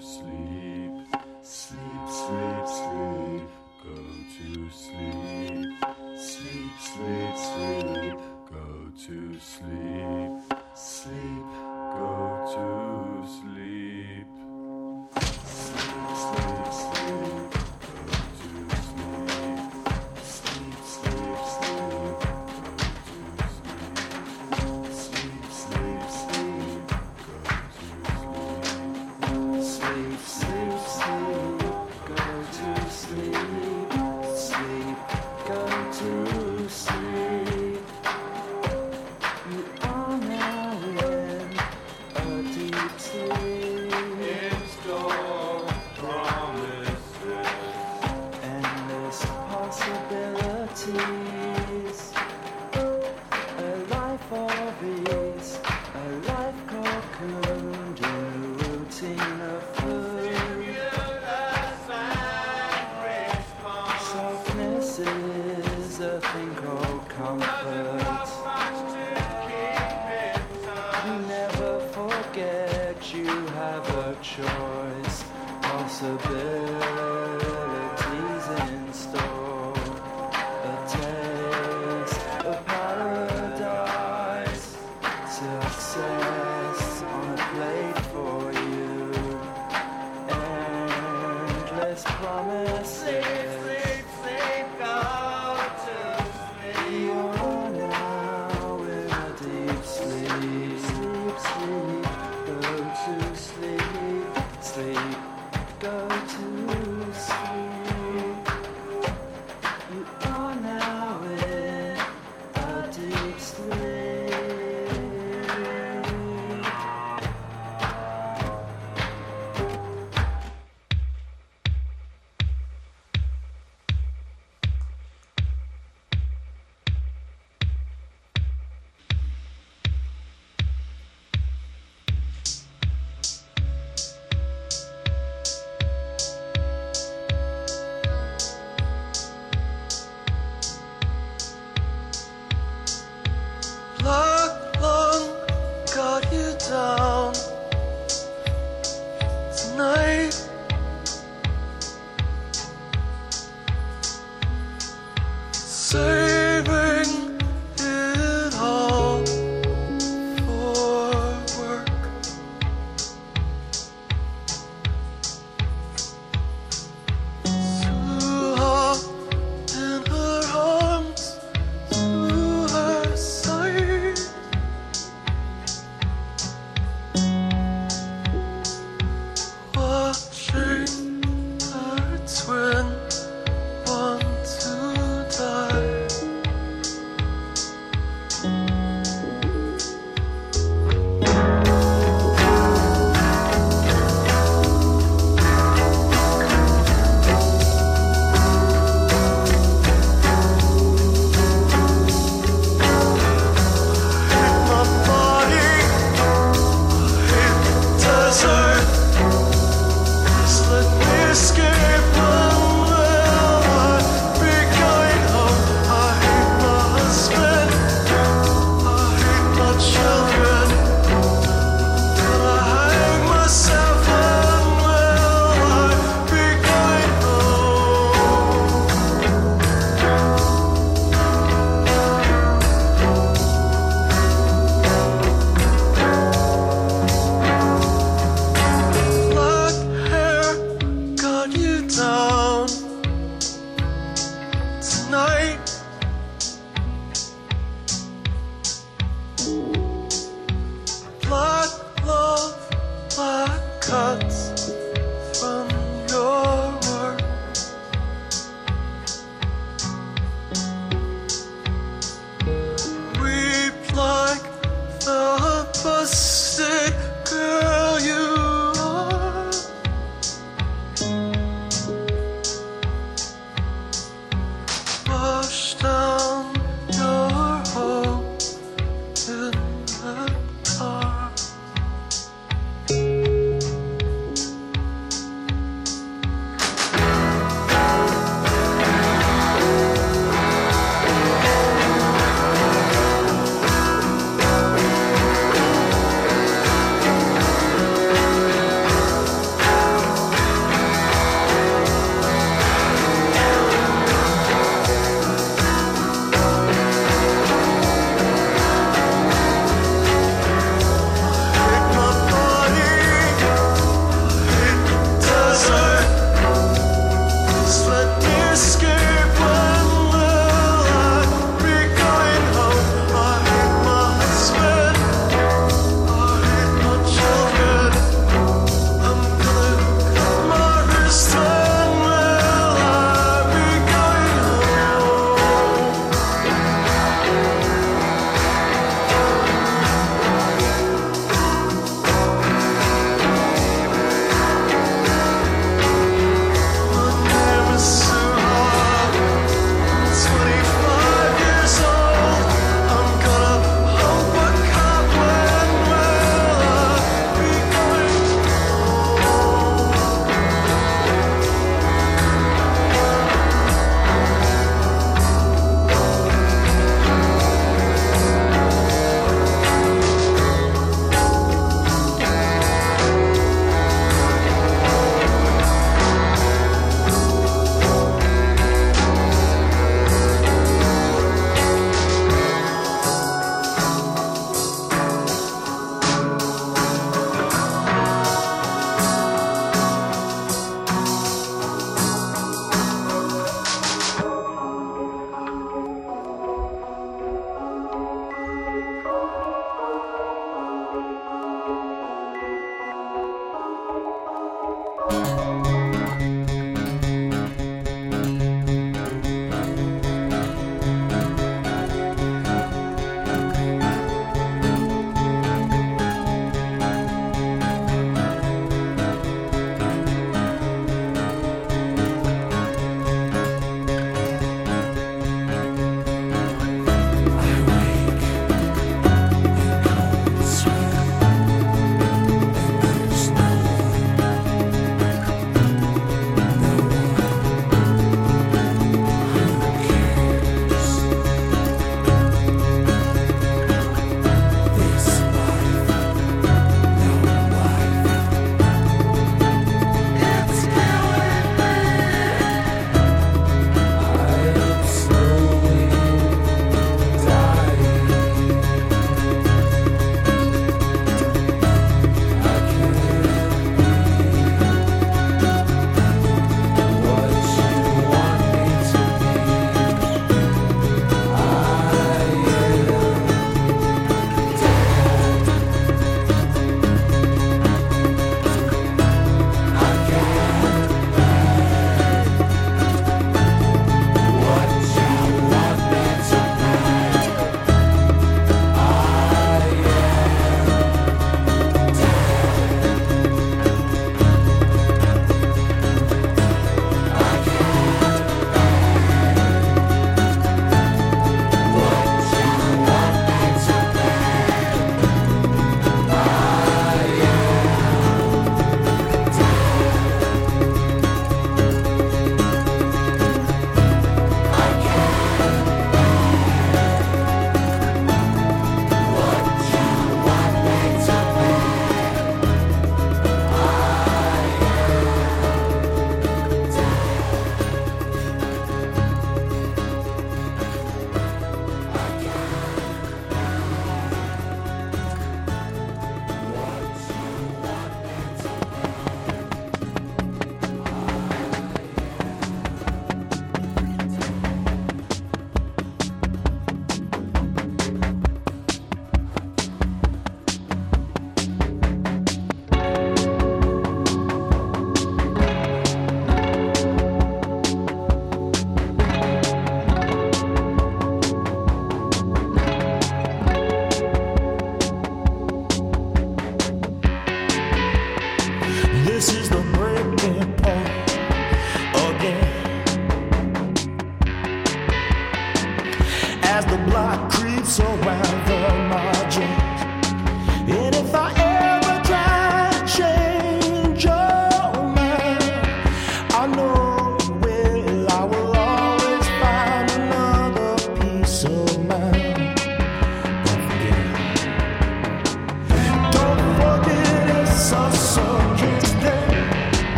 Sleep, possibilities. soul.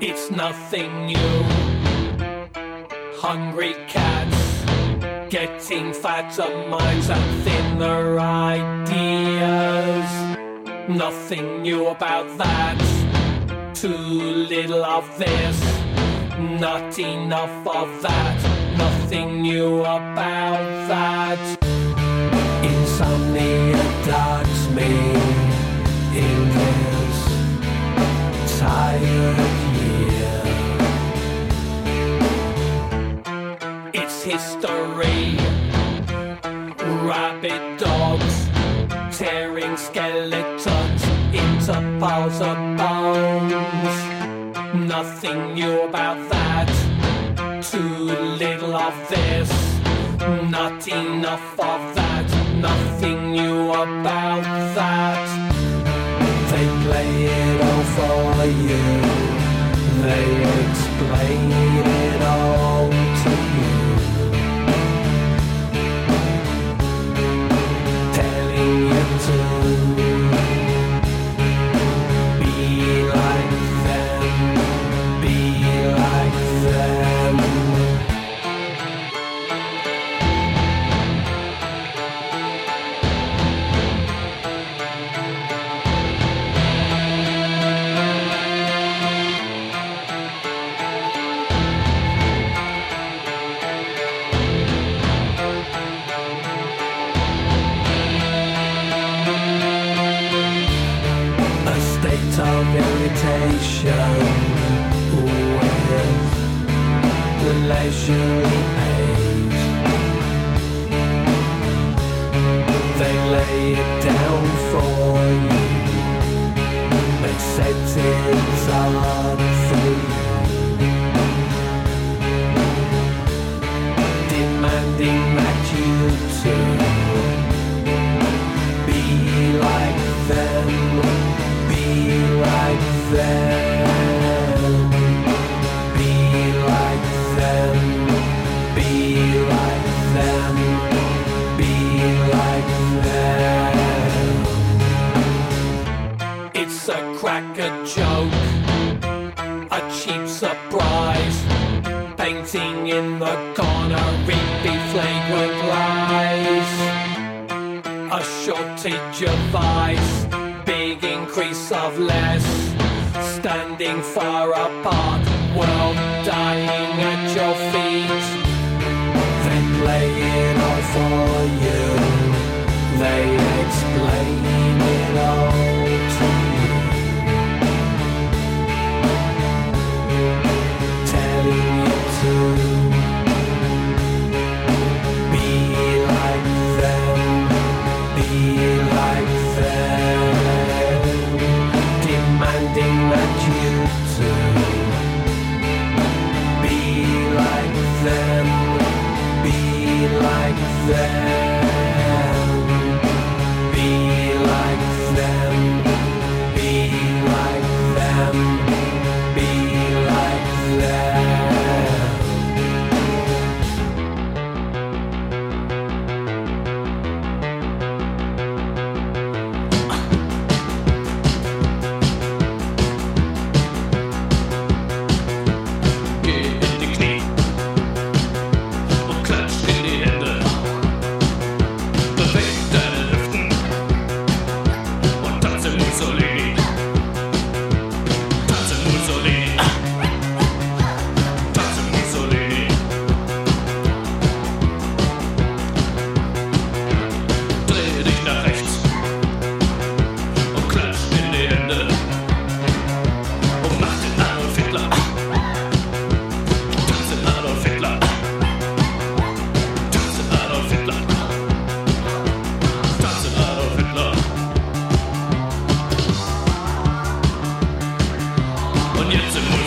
It's nothing new. Hungry cats Getting fatter minds and thinner ideas. Nothing new about that. Too little of this. Not enough of that. Nothing new about that. Insomnia dogs me in this tired history. Rabid dogs tearing skeletons into piles of bones. Nothing new about that. Too little of this. Not enough of that. Nothing new about that. They play it all for you. They explain it all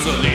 so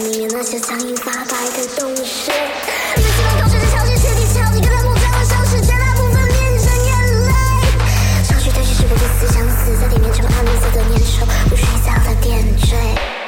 里面那些僵硬发白的洞穴你们喜口水是潮汐是地球的个本不在我手上绝大部分变成眼泪超帅堆积是我不思想死在里面成为暗流的粘稠物水三的点缀